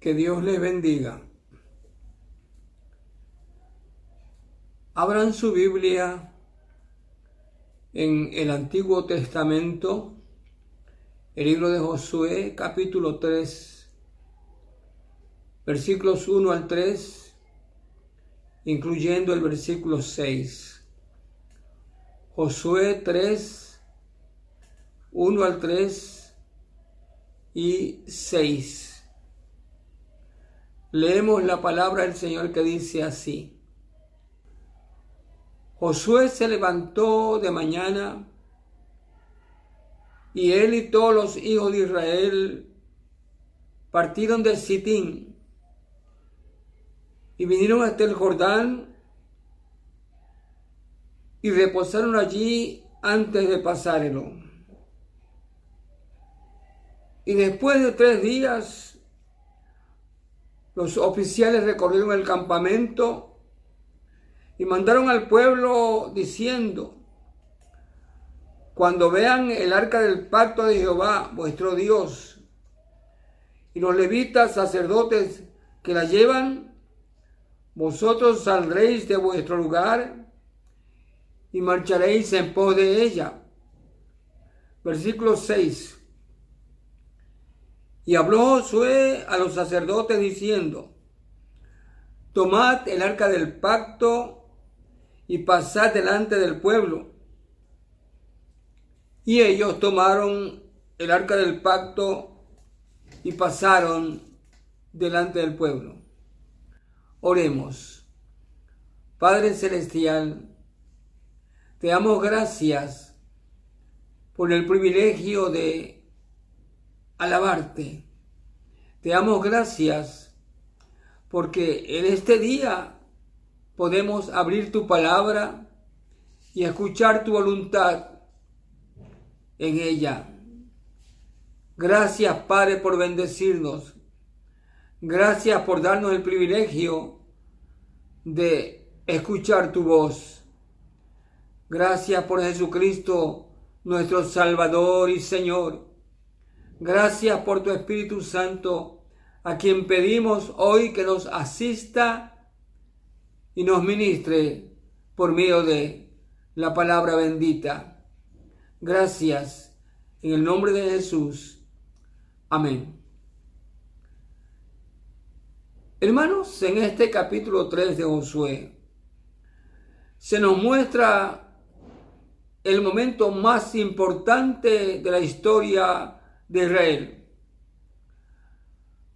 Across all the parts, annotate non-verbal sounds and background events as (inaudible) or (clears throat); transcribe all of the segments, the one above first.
Que Dios les bendiga. Abran su Biblia en el Antiguo Testamento, el libro de Josué, capítulo 3, versículos 1 al 3, incluyendo el versículo 6. Josué 3, 1 al 3 y 6. Leemos la palabra del Señor que dice así. Josué se levantó de mañana y él y todos los hijos de Israel partieron de Sitín y vinieron hasta el Jordán y reposaron allí antes de pasarlo. Y después de tres días, los oficiales recorrieron el campamento y mandaron al pueblo diciendo, cuando vean el arca del pacto de Jehová, vuestro Dios, y los levitas sacerdotes que la llevan, vosotros saldréis de vuestro lugar y marcharéis en pos de ella. Versículo 6. Y habló Josué a los sacerdotes diciendo, Tomad el arca del pacto y pasad delante del pueblo. Y ellos tomaron el arca del pacto y pasaron delante del pueblo. Oremos. Padre Celestial, te damos gracias por el privilegio de alabarte. Te damos gracias porque en este día podemos abrir tu palabra y escuchar tu voluntad en ella. Gracias, Padre, por bendecirnos. Gracias por darnos el privilegio de escuchar tu voz. Gracias por Jesucristo, nuestro Salvador y Señor Gracias por tu Espíritu Santo, a quien pedimos hoy que nos asista y nos ministre por medio de la palabra bendita. Gracias en el nombre de Jesús. Amén. Hermanos, en este capítulo 3 de Josué se nos muestra el momento más importante de la historia de Israel.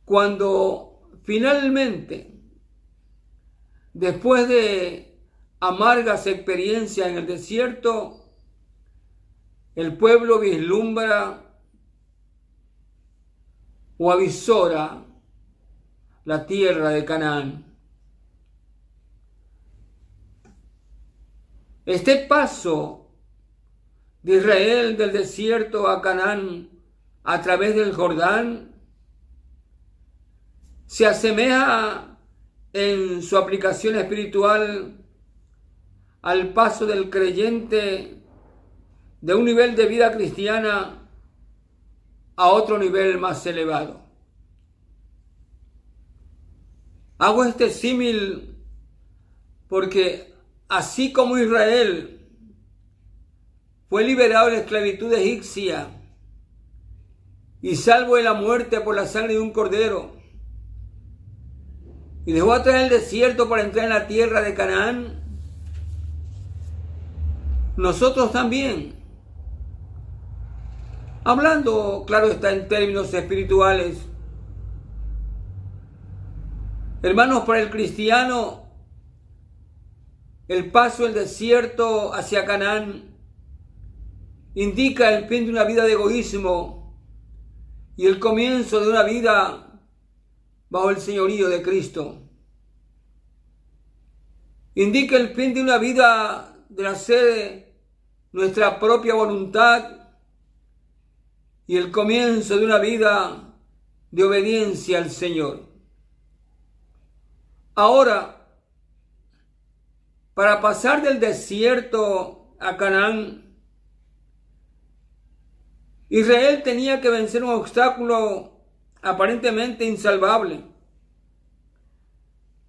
Cuando finalmente, después de amargas experiencias en el desierto, el pueblo vislumbra o avisora la tierra de Canaán. Este paso de Israel del desierto a Canaán a través del Jordán se asemeja en su aplicación espiritual al paso del creyente de un nivel de vida cristiana a otro nivel más elevado. Hago este símil porque así como Israel fue liberado de la esclavitud egipcia, y salvo de la muerte por la sangre de un cordero. Y dejó atrás el desierto para entrar en la tierra de Canaán. Nosotros también. Hablando, claro está, en términos espirituales. Hermanos, para el cristiano, el paso del desierto hacia Canaán indica el fin de una vida de egoísmo y el comienzo de una vida bajo el señorío de Cristo. Indica el fin de una vida de hacer nuestra propia voluntad y el comienzo de una vida de obediencia al Señor. Ahora, para pasar del desierto a Canaán, Israel tenía que vencer un obstáculo aparentemente insalvable,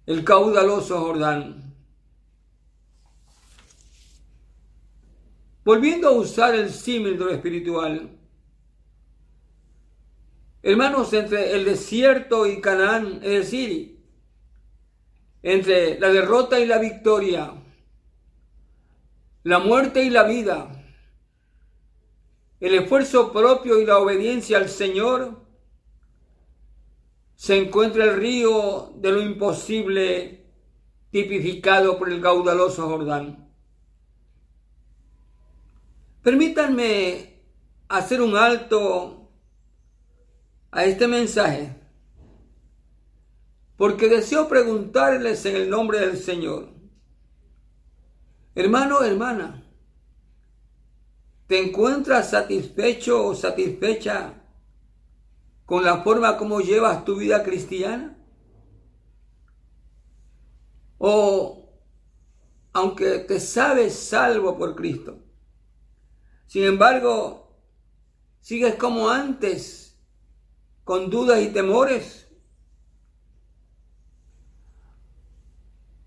el caudaloso Jordán. Volviendo a usar el símil de lo espiritual, hermanos, entre el desierto y Canaán, es decir, entre la derrota y la victoria, la muerte y la vida, el esfuerzo propio y la obediencia al Señor, se encuentra el río de lo imposible tipificado por el caudaloso Jordán. Permítanme hacer un alto a este mensaje, porque deseo preguntarles en el nombre del Señor. Hermano, hermana, ¿Te encuentras satisfecho o satisfecha con la forma como llevas tu vida cristiana? O aunque te sabes salvo por Cristo, sin embargo, sigues como antes, con dudas y temores.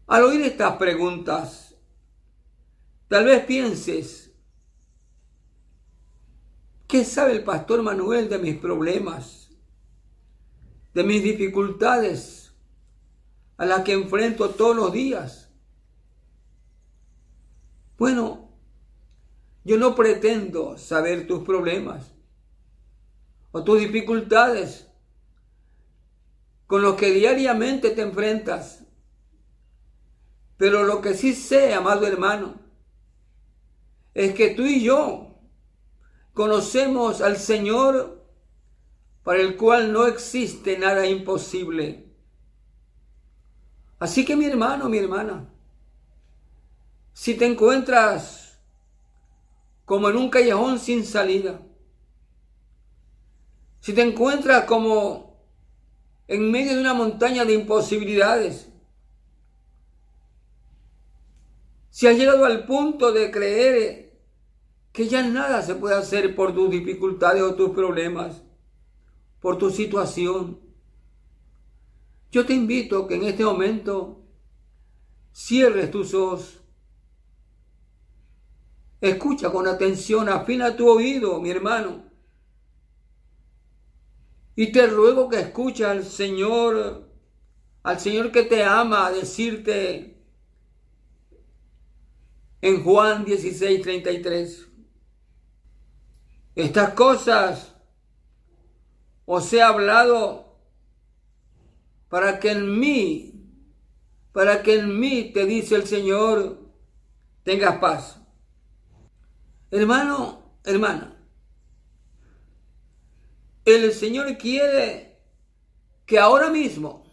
Al oír estas preguntas, tal vez pienses, ¿Qué sabe el pastor Manuel de mis problemas, de mis dificultades a las que enfrento todos los días? Bueno, yo no pretendo saber tus problemas o tus dificultades con los que diariamente te enfrentas. Pero lo que sí sé, amado hermano, es que tú y yo Conocemos al Señor para el cual no existe nada imposible. Así que mi hermano, mi hermana, si te encuentras como en un callejón sin salida, si te encuentras como en medio de una montaña de imposibilidades, si has llegado al punto de creer que ya nada se puede hacer por tus dificultades o tus problemas, por tu situación. Yo te invito que en este momento cierres tus ojos. Escucha con atención, afina tu oído, mi hermano. Y te ruego que escuches al Señor, al Señor que te ama, decirte en Juan 16, 33. Estas cosas os he hablado para que en mí, para que en mí, te dice el Señor, tengas paz. Hermano, hermana, el Señor quiere que ahora mismo,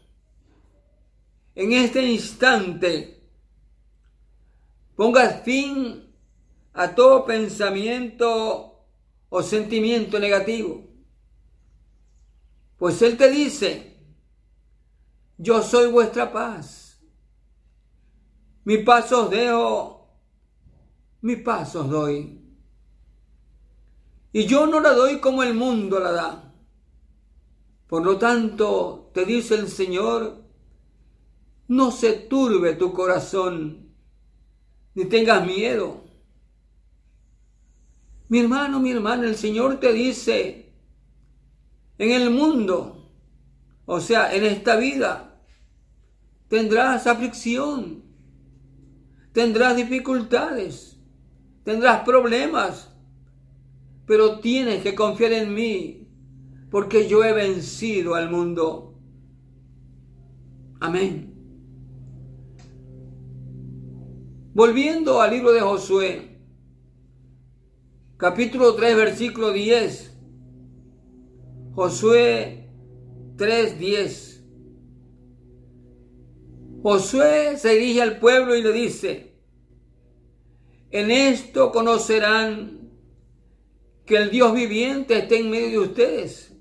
en este instante, pongas fin a todo pensamiento o sentimiento negativo. Pues Él te dice, yo soy vuestra paz. Mi paz os dejo, mi paz os doy. Y yo no la doy como el mundo la da. Por lo tanto, te dice el Señor, no se turbe tu corazón, ni tengas miedo. Mi hermano, mi hermana, el Señor te dice, en el mundo, o sea, en esta vida, tendrás aflicción, tendrás dificultades, tendrás problemas, pero tienes que confiar en mí, porque yo he vencido al mundo. Amén. Volviendo al libro de Josué, capítulo 3, versículo 10. Josué 3, 10. Josué se dirige al pueblo y le dice, en esto conocerán que el Dios viviente está en medio de ustedes,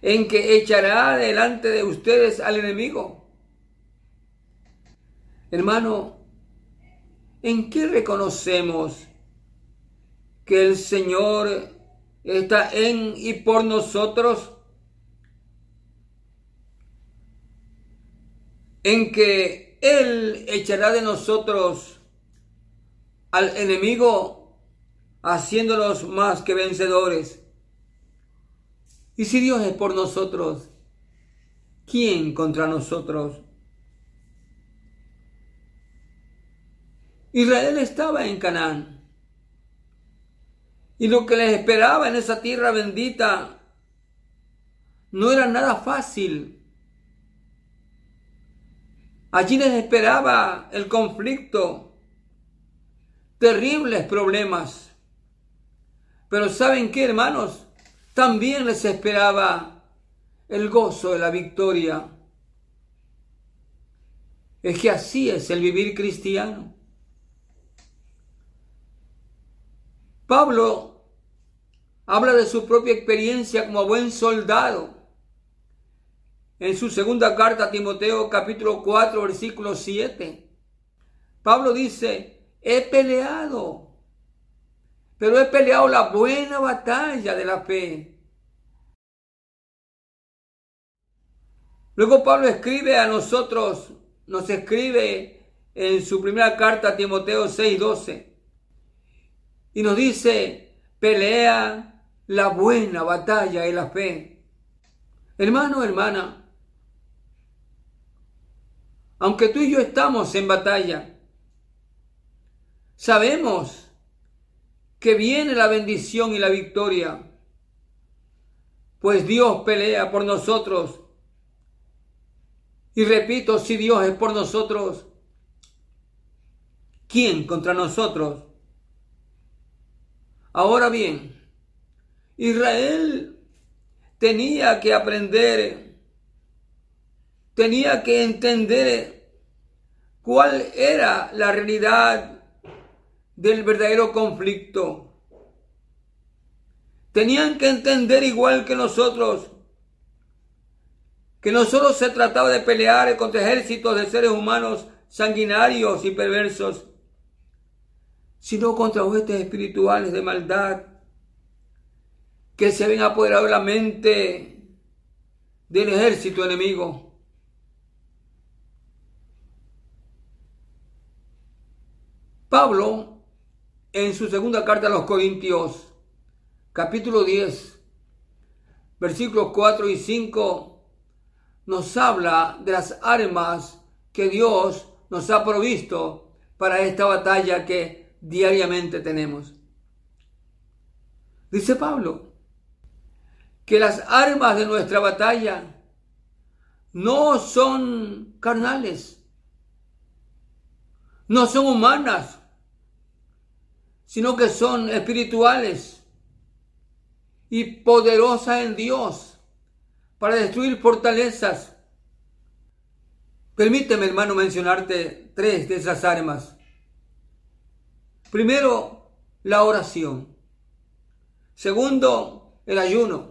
en que echará delante de ustedes al enemigo. Hermano, ¿En qué reconocemos que el Señor está en y por nosotros, en que Él echará de nosotros al enemigo, haciéndonos más que vencedores. Y si Dios es por nosotros, ¿quién contra nosotros? Israel estaba en Canaán. Y lo que les esperaba en esa tierra bendita no era nada fácil. Allí les esperaba el conflicto, terribles problemas. Pero ¿saben qué, hermanos? También les esperaba el gozo de la victoria. Es que así es el vivir cristiano. Pablo habla de su propia experiencia como buen soldado. En su segunda carta a Timoteo capítulo 4 versículo 7, Pablo dice, he peleado, pero he peleado la buena batalla de la fe. Luego Pablo escribe a nosotros, nos escribe en su primera carta a Timoteo 6:12 y nos dice, pelea la buena batalla de la fe. Hermano, hermana, aunque tú y yo estamos en batalla, sabemos que viene la bendición y la victoria, pues Dios pelea por nosotros. Y repito, si Dios es por nosotros, ¿quién contra nosotros? Ahora bien, Israel tenía que aprender, tenía que entender cuál era la realidad del verdadero conflicto. Tenían que entender igual que nosotros que no solo se trataba de pelear contra ejércitos de seres humanos sanguinarios y perversos, sino contra huestes espirituales de maldad que se ven apoderados de la mente del ejército enemigo. Pablo, en su segunda carta a los Corintios, capítulo 10, versículos 4 y 5, nos habla de las armas que Dios nos ha provisto para esta batalla que diariamente tenemos. Dice Pablo que las armas de nuestra batalla no son carnales, no son humanas, sino que son espirituales y poderosas en Dios para destruir fortalezas. Permíteme, hermano, mencionarte tres de esas armas. Primero, la oración. Segundo, el ayuno.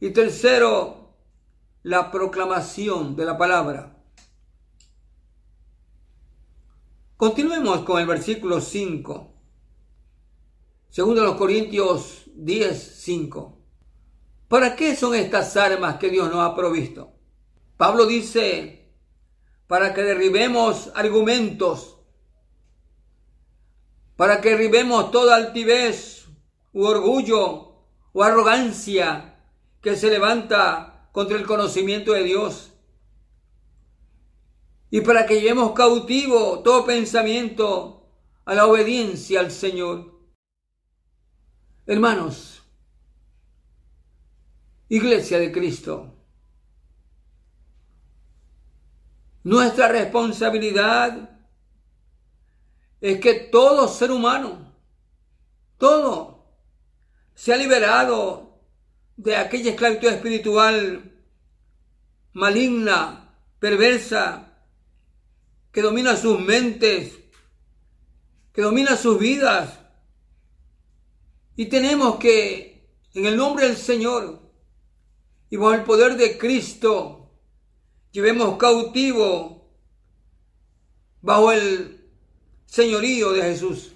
Y tercero, la proclamación de la palabra. Continuemos con el versículo 5. Segundo los Corintios 10, 5. ¿Para qué son estas armas que Dios nos ha provisto? Pablo dice, para que derribemos argumentos para que derribemos toda altivez u orgullo o arrogancia que se levanta contra el conocimiento de Dios. Y para que llevemos cautivo todo pensamiento a la obediencia al Señor. Hermanos, Iglesia de Cristo, nuestra responsabilidad es que todo ser humano, todo, se ha liberado de aquella esclavitud espiritual maligna, perversa, que domina sus mentes, que domina sus vidas. Y tenemos que, en el nombre del Señor y bajo el poder de Cristo, llevemos cautivo bajo el señorío de Jesús.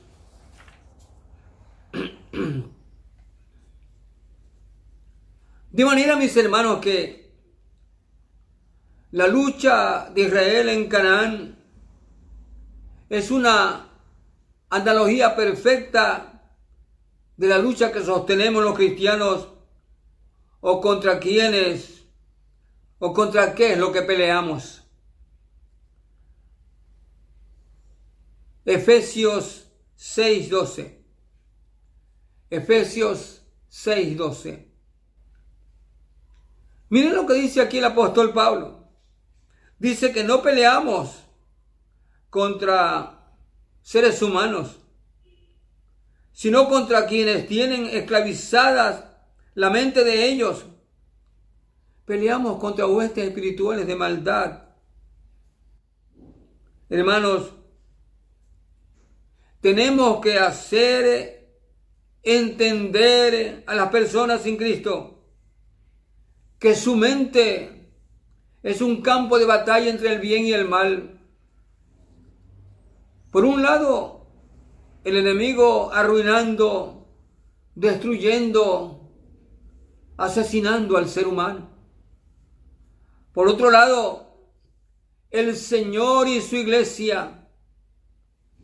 (clears throat) De manera, mis hermanos, que la lucha de Israel en Canaán es una analogía perfecta de la lucha que sostenemos los cristianos o contra quienes o contra qué es lo que peleamos. Efesios 6:12. Efesios 6:12. Miren lo que dice aquí el apóstol Pablo. Dice que no peleamos contra seres humanos, sino contra quienes tienen esclavizadas la mente de ellos. Peleamos contra huestes espirituales de maldad. Hermanos, tenemos que hacer entender a las personas sin Cristo que su mente es un campo de batalla entre el bien y el mal. Por un lado, el enemigo arruinando, destruyendo, asesinando al ser humano. Por otro lado, el Señor y su iglesia.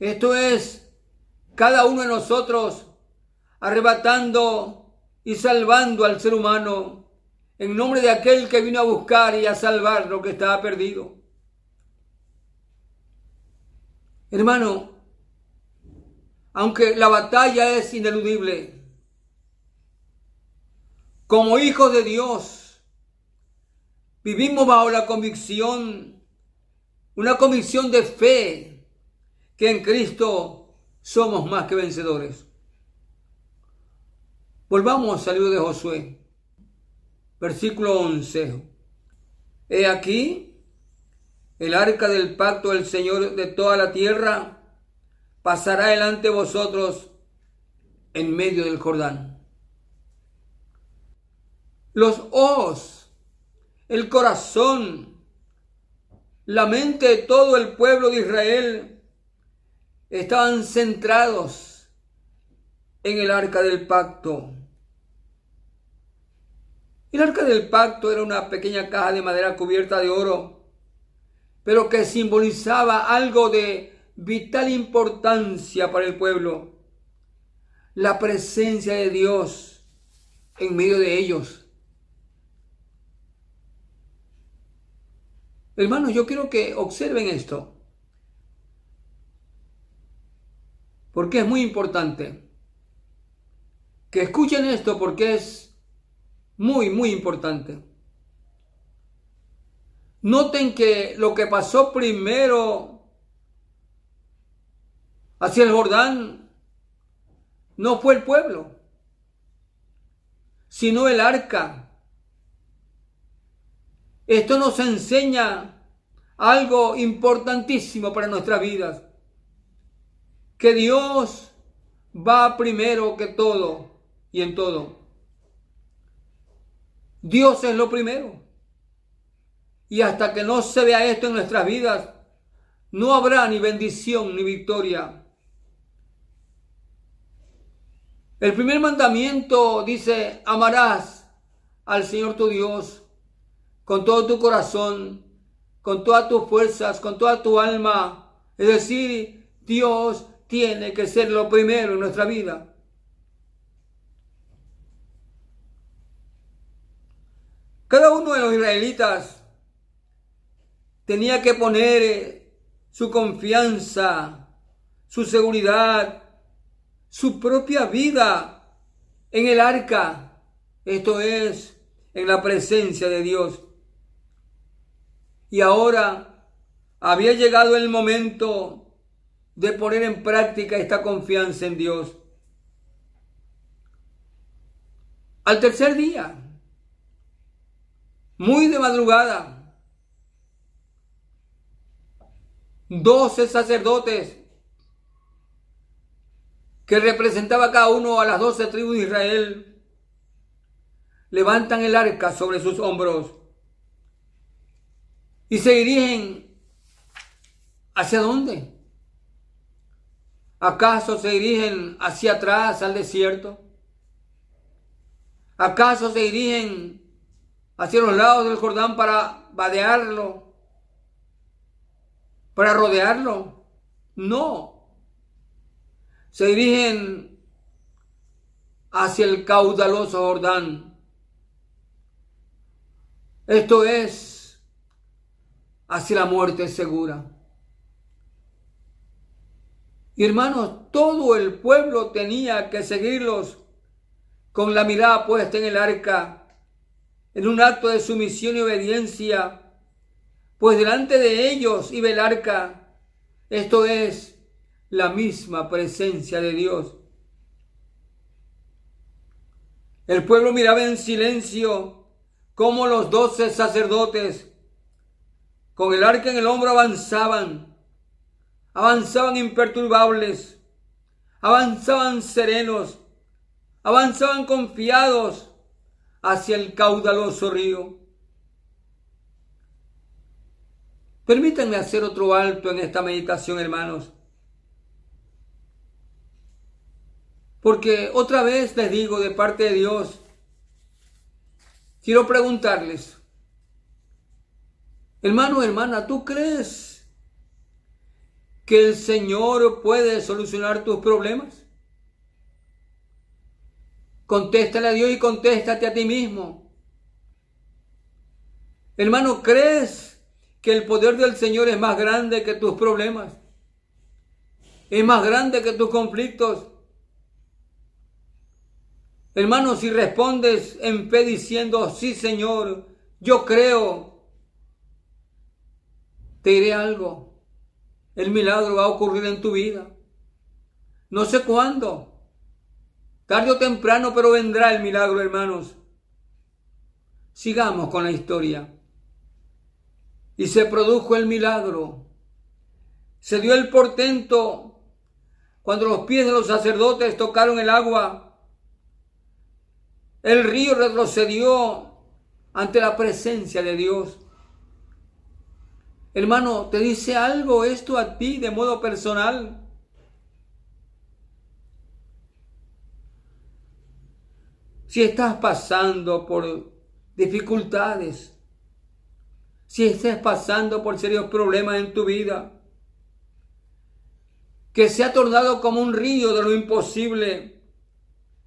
Esto es, cada uno de nosotros arrebatando y salvando al ser humano en nombre de aquel que vino a buscar y a salvar lo que estaba perdido. Hermano, aunque la batalla es ineludible, como hijos de Dios, vivimos bajo la convicción, una convicción de fe, que en Cristo somos más que vencedores. Volvamos al libro de Josué. Versículo 11. He aquí, el arca del pacto del Señor de toda la tierra pasará delante de vosotros en medio del Jordán. Los ojos, el corazón, la mente de todo el pueblo de Israel estaban centrados en el arca del pacto. El arca del pacto era una pequeña caja de madera cubierta de oro, pero que simbolizaba algo de vital importancia para el pueblo. La presencia de Dios en medio de ellos. Hermanos, yo quiero que observen esto. Porque es muy importante. Que escuchen esto porque es muy, muy importante. Noten que lo que pasó primero hacia el Jordán no fue el pueblo, sino el arca. Esto nos enseña algo importantísimo para nuestras vidas, que Dios va primero que todo y en todo. Dios es lo primero. Y hasta que no se vea esto en nuestras vidas, no habrá ni bendición ni victoria. El primer mandamiento dice, amarás al Señor tu Dios con todo tu corazón, con todas tus fuerzas, con toda tu alma. Es decir, Dios tiene que ser lo primero en nuestra vida. Cada uno de los israelitas tenía que poner eh, su confianza, su seguridad, su propia vida en el arca. Esto es, en la presencia de Dios. Y ahora había llegado el momento de poner en práctica esta confianza en Dios. Al tercer día, muy de madrugada, doce sacerdotes que representaba cada uno a las doce tribus de Israel, levantan el arca sobre sus hombros y se dirigen hacia dónde? ¿Acaso se dirigen hacia atrás al desierto? ¿Acaso se dirigen hacia los lados del Jordán para vadearlo, para rodearlo. No. Se dirigen hacia el caudaloso Jordán. Esto es hacia la muerte segura. Y hermanos, todo el pueblo tenía que seguirlos. Con la mirada puesta en el arca, en un acto de sumisión y obediencia, pues delante de ellos iba el arca, esto es la misma presencia de Dios. El pueblo miraba en silencio cómo los doce sacerdotes con el arca en el hombro avanzaban, avanzaban imperturbables, avanzaban serenos, avanzaban confiados hacia el caudaloso río. Permítanme hacer otro alto en esta meditación, hermanos. Porque otra vez les digo de parte de Dios, quiero preguntarles, hermano, hermana, ¿tú crees que el Señor puede solucionar tus problemas? Contéstale a Dios y contéstate a ti mismo. Hermano, ¿crees que el poder del Señor es más grande que tus problemas? ¿Es más grande que tus conflictos? Hermano, si respondes en fe diciendo, sí Señor, yo creo, te diré algo. El milagro va a ocurrir en tu vida. No sé cuándo, Tarde o temprano, pero vendrá el milagro, hermanos. Sigamos con la historia. Y se produjo el milagro. Se dio el portento cuando los pies de los sacerdotes tocaron el agua. El río retrocedió ante la presencia de Dios. Hermano, ¿te dice algo esto a ti de modo personal? si estás pasando por dificultades, si estás pasando por serios problemas en tu vida, que se ha tornado como un río de lo imposible,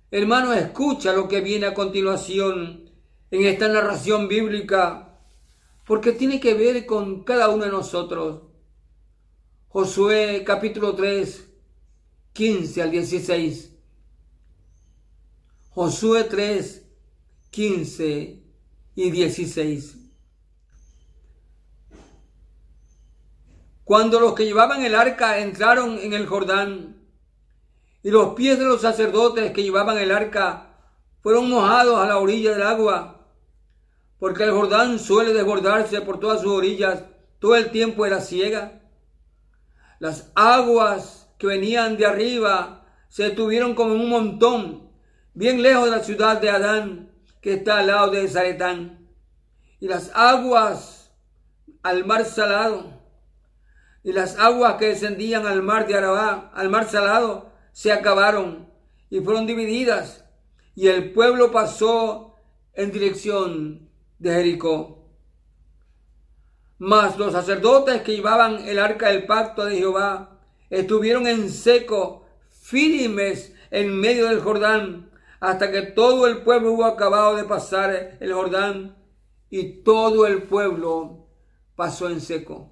hermano, escucha lo que viene a continuación en esta narración bíblica, porque tiene que ver con cada uno de nosotros. Josué capítulo 3, 15 al 16. Josué 3, 15 y 16. Cuando los que llevaban el arca entraron en el Jordán y los pies de los sacerdotes que llevaban el arca fueron mojados a la orilla del agua, porque el Jordán suele desbordarse por todas sus orillas, todo el tiempo era ciega. Las aguas que venían de arriba se detuvieron como un montón bien lejos de la ciudad de Adán, que está al lado de Zaretán, y las aguas al mar salado, y las aguas que descendían al mar de Arabá, al mar salado, se acabaron y fueron divididas, y el pueblo pasó en dirección de Jericó. Mas los sacerdotes que llevaban el arca del pacto de Jehová estuvieron en seco, firmes en medio del Jordán, hasta que todo el pueblo hubo acabado de pasar el Jordán y todo el pueblo pasó en seco.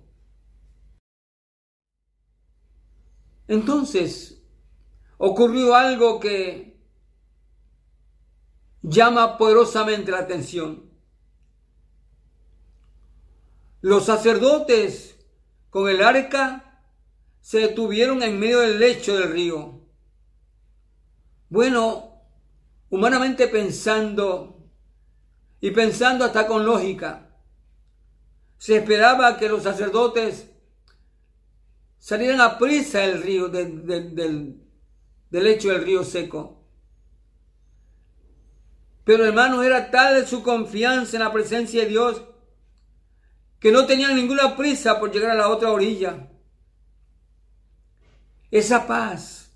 Entonces ocurrió algo que llama poderosamente la atención. Los sacerdotes con el arca se detuvieron en medio del lecho del río. Bueno, humanamente pensando y pensando hasta con lógica, se esperaba que los sacerdotes salieran a prisa del río, del, del lecho del río seco. Pero hermanos, era tal su confianza en la presencia de Dios que no tenían ninguna prisa por llegar a la otra orilla. Esa paz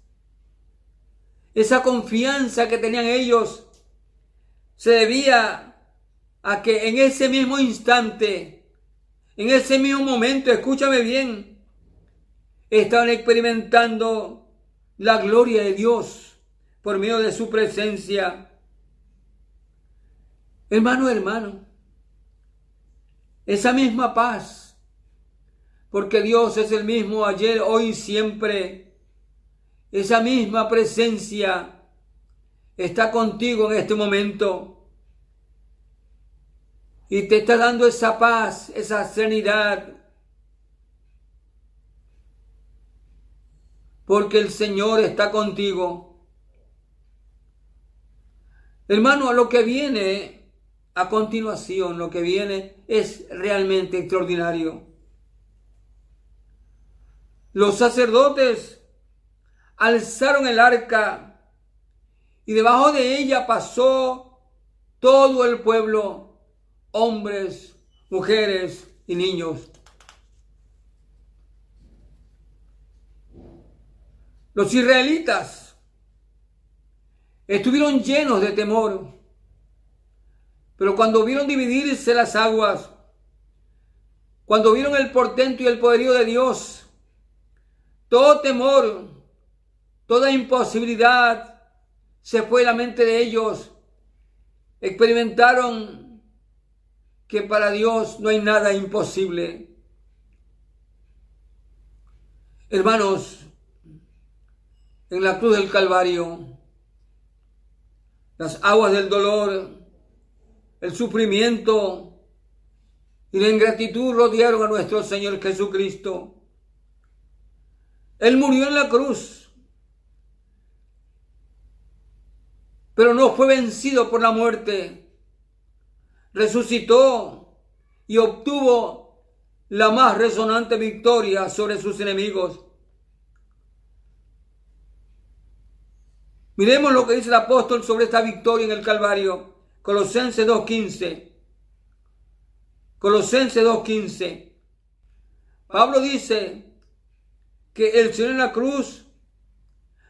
esa confianza que tenían ellos se debía a que en ese mismo instante, en ese mismo momento, escúchame bien, estaban experimentando la gloria de Dios por medio de su presencia. Hermano, hermano, esa misma paz, porque Dios es el mismo ayer, hoy siempre, esa misma presencia está contigo en este momento y te está dando esa paz, esa serenidad. Porque el Señor está contigo. Hermano, lo que viene a continuación, lo que viene es realmente extraordinario. Los sacerdotes alzaron el arca y debajo de ella pasó todo el pueblo hombres, mujeres y niños. Los israelitas estuvieron llenos de temor, pero cuando vieron dividirse las aguas, cuando vieron el portento y el poderío de Dios, todo temor, toda imposibilidad se fue de la mente de ellos. Experimentaron que para Dios no hay nada imposible. Hermanos, en la cruz del Calvario, las aguas del dolor, el sufrimiento y la ingratitud rodearon a nuestro Señor Jesucristo. Él murió en la cruz, pero no fue vencido por la muerte resucitó y obtuvo la más resonante victoria sobre sus enemigos. Miremos lo que dice el apóstol sobre esta victoria en el Calvario. Colosenses 2.15. Colosenses 2.15. Pablo dice que el Señor en la cruz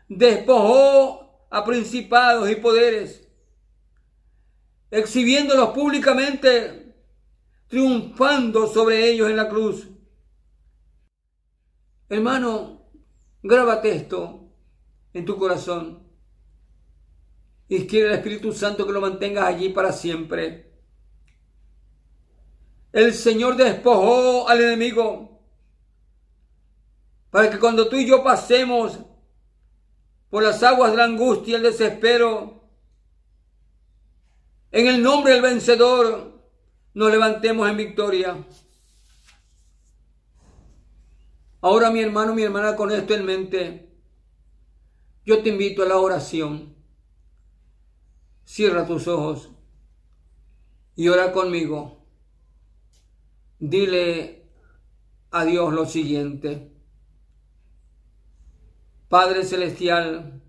despojó a principados y poderes exhibiéndolos públicamente, triunfando sobre ellos en la cruz. Hermano, grábate esto en tu corazón y quiere el Espíritu Santo que lo mantengas allí para siempre. El Señor despojó al enemigo para que cuando tú y yo pasemos por las aguas de la angustia y el desespero, en el nombre del vencedor nos levantemos en victoria. Ahora mi hermano, mi hermana, con esto en mente, yo te invito a la oración. Cierra tus ojos y ora conmigo. Dile a Dios lo siguiente. Padre Celestial,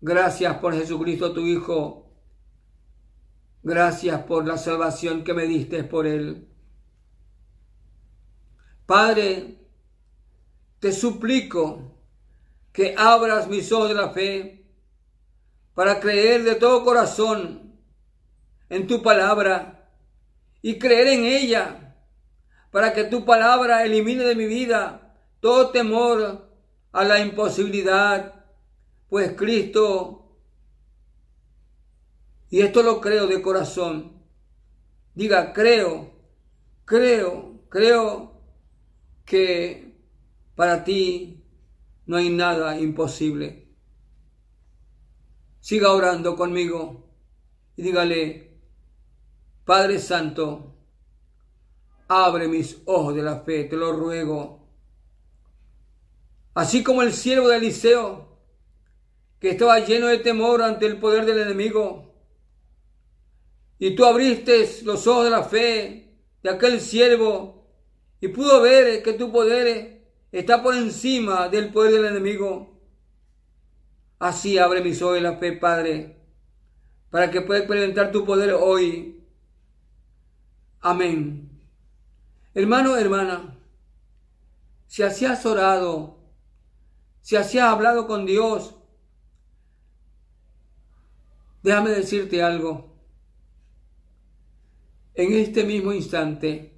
gracias por Jesucristo tu Hijo Gracias por la salvación que me diste por Él. Padre, te suplico que abras mis ojos de la fe para creer de todo corazón en tu palabra y creer en ella para que tu palabra elimine de mi vida todo temor a la imposibilidad, pues Cristo y esto lo creo de corazón. Diga, creo, creo, creo que para ti no hay nada imposible. Siga orando conmigo y dígale, Padre Santo, abre mis ojos de la fe, te lo ruego. Así como el siervo de Eliseo, que estaba lleno de temor ante el poder del enemigo, y tú abriste los ojos de la fe de aquel siervo y pudo ver que tu poder está por encima del poder del enemigo. Así abre mis ojos la fe, Padre, para que pueda experimentar tu poder hoy. Amén. Hermano, hermana, si así has orado, si así has hablado con Dios, déjame decirte algo. en este mismo instante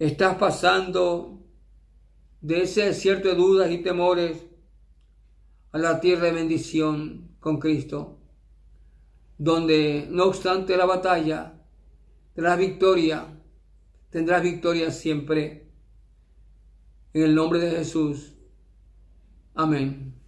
estás pasando de ese desierto de dudas y temores a la tierra de bendición con Cristo, donde no obstante la batalla, tendrás victoria, tendrás victoria siempre. En el nombre de Jesús. Amén.